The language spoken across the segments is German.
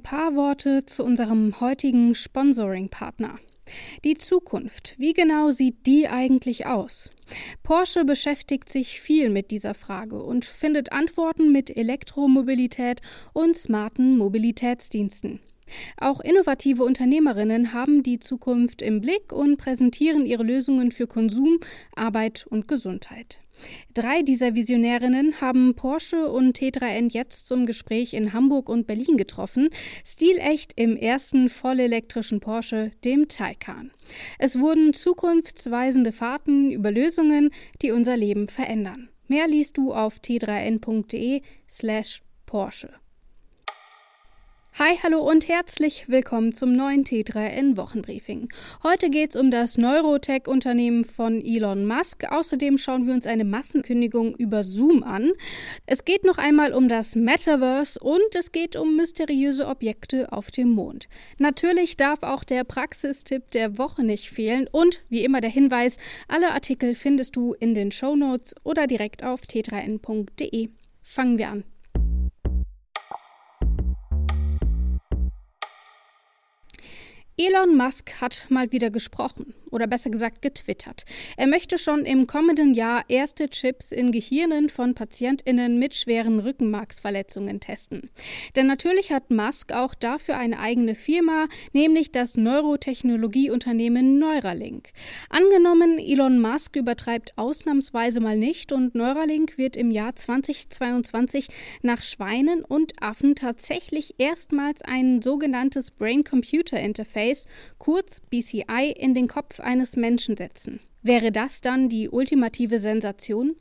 paar Worte zu unserem heutigen Sponsoring-Partner. Die Zukunft, wie genau sieht die eigentlich aus? Porsche beschäftigt sich viel mit dieser Frage und findet Antworten mit Elektromobilität und smarten Mobilitätsdiensten. Auch innovative Unternehmerinnen haben die Zukunft im Blick und präsentieren ihre Lösungen für Konsum, Arbeit und Gesundheit. Drei dieser Visionärinnen haben Porsche und T3N jetzt zum Gespräch in Hamburg und Berlin getroffen, stilecht im ersten vollelektrischen Porsche, dem Taycan. Es wurden zukunftsweisende Fahrten über Lösungen, die unser Leben verändern. Mehr liest du auf t3n.de slash Porsche. Hi, hallo und herzlich willkommen zum neuen T3N Wochenbriefing. Heute geht's um das Neurotech-Unternehmen von Elon Musk. Außerdem schauen wir uns eine Massenkündigung über Zoom an. Es geht noch einmal um das Metaverse und es geht um mysteriöse Objekte auf dem Mond. Natürlich darf auch der Praxistipp der Woche nicht fehlen und wie immer der Hinweis, alle Artikel findest du in den Show Notes oder direkt auf t3n.de. Fangen wir an. Elon Musk hat mal wieder gesprochen oder besser gesagt getwittert. Er möchte schon im kommenden Jahr erste Chips in Gehirnen von Patientinnen mit schweren Rückenmarksverletzungen testen. Denn natürlich hat Musk auch dafür eine eigene Firma, nämlich das Neurotechnologieunternehmen Neuralink. Angenommen, Elon Musk übertreibt ausnahmsweise mal nicht und Neuralink wird im Jahr 2022 nach Schweinen und Affen tatsächlich erstmals ein sogenanntes Brain-Computer-Interface Interface, kurz BCI, in den Kopf eines Menschen setzen. Wäre das dann die ultimative Sensation?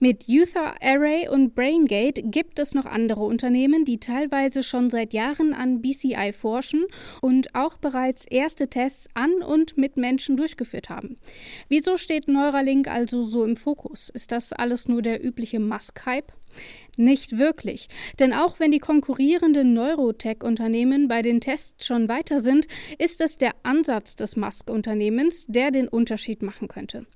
Mit Uther Array und BrainGate gibt es noch andere Unternehmen, die teilweise schon seit Jahren an BCI forschen und auch bereits erste Tests an und mit Menschen durchgeführt haben. Wieso steht Neuralink also so im Fokus? Ist das alles nur der übliche Musk-Hype? Nicht wirklich, denn auch wenn die konkurrierenden Neurotech-Unternehmen bei den Tests schon weiter sind, ist es der Ansatz des Musk-Unternehmens, der den Unterschied machen könnte.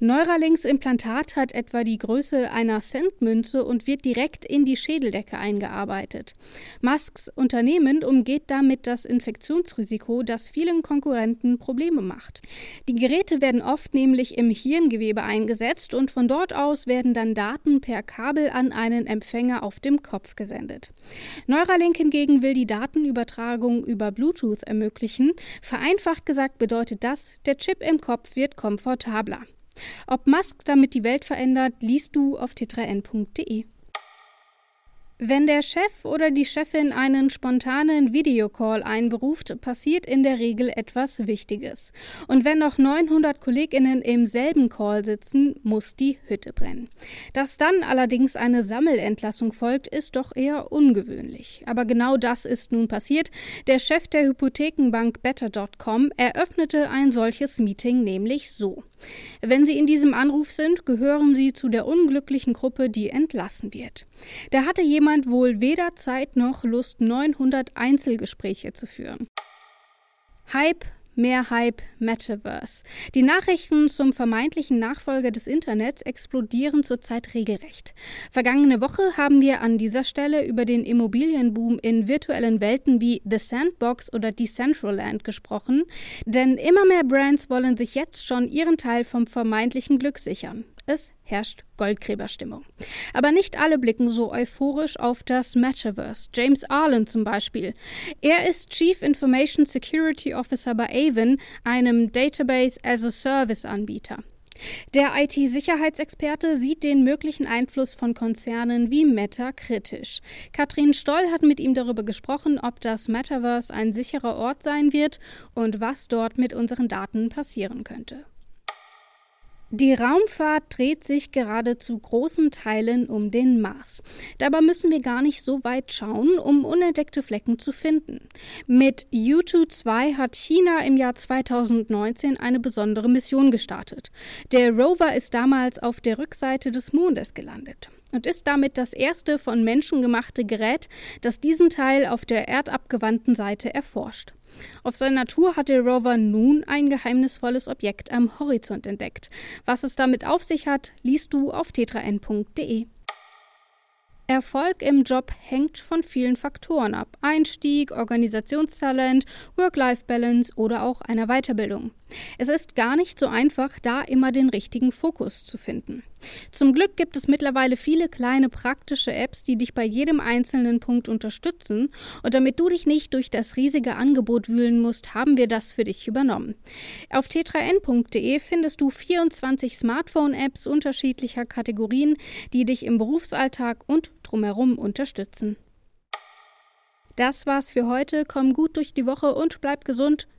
Neuralinks Implantat hat etwa die Größe einer Centmünze und wird direkt in die Schädeldecke eingearbeitet. Musks Unternehmen umgeht damit das Infektionsrisiko, das vielen Konkurrenten Probleme macht. Die Geräte werden oft nämlich im Hirngewebe eingesetzt und von dort aus werden dann Daten per Kabel an einen Empfänger auf dem Kopf gesendet. Neuralink hingegen will die Datenübertragung über Bluetooth ermöglichen. Vereinfacht gesagt bedeutet das, der Chip im Kopf wird komfortabler. Ob Musk damit die Welt verändert, liest du auf t3n.de. Wenn der Chef oder die Chefin einen spontanen Videocall einberuft, passiert in der Regel etwas Wichtiges. Und wenn noch 900 Kolleginnen im selben Call sitzen, muss die Hütte brennen. Dass dann allerdings eine Sammelentlassung folgt, ist doch eher ungewöhnlich. Aber genau das ist nun passiert. Der Chef der Hypothekenbank Better.com eröffnete ein solches Meeting nämlich so. Wenn Sie in diesem Anruf sind, gehören Sie zu der unglücklichen Gruppe, die entlassen wird. Da hatte jemand wohl weder Zeit noch Lust, 900 Einzelgespräche zu führen. Hype Mehr Hype Metaverse. Die Nachrichten zum vermeintlichen Nachfolger des Internets explodieren zurzeit regelrecht. Vergangene Woche haben wir an dieser Stelle über den Immobilienboom in virtuellen Welten wie The Sandbox oder Decentraland gesprochen, denn immer mehr Brands wollen sich jetzt schon ihren Teil vom vermeintlichen Glück sichern. Es herrscht Goldgräberstimmung. Aber nicht alle blicken so euphorisch auf das Metaverse. James Arlen zum Beispiel. Er ist Chief Information Security Officer bei Avon, einem Database as a Service Anbieter. Der IT-Sicherheitsexperte sieht den möglichen Einfluss von Konzernen wie Meta kritisch. Katrin Stoll hat mit ihm darüber gesprochen, ob das Metaverse ein sicherer Ort sein wird und was dort mit unseren Daten passieren könnte. Die Raumfahrt dreht sich gerade zu großen Teilen um den Mars. Dabei müssen wir gar nicht so weit schauen, um unentdeckte Flecken zu finden. Mit U-2 hat China im Jahr 2019 eine besondere Mission gestartet. Der Rover ist damals auf der Rückseite des Mondes gelandet und ist damit das erste von Menschen gemachte Gerät, das diesen Teil auf der erdabgewandten Seite erforscht. Auf seiner Tour hat der Rover nun ein geheimnisvolles Objekt am Horizont entdeckt. Was es damit auf sich hat, liest du auf tetraN.de. Erfolg im Job hängt von vielen Faktoren ab. Einstieg, Organisationstalent, Work-Life-Balance oder auch einer Weiterbildung. Es ist gar nicht so einfach, da immer den richtigen Fokus zu finden. Zum Glück gibt es mittlerweile viele kleine praktische Apps, die dich bei jedem einzelnen Punkt unterstützen. Und damit du dich nicht durch das riesige Angebot wühlen musst, haben wir das für dich übernommen. Auf t3n.de findest du 24 Smartphone-Apps unterschiedlicher Kategorien, die dich im Berufsalltag und drumherum unterstützen. Das war's für heute. Komm gut durch die Woche und bleib gesund.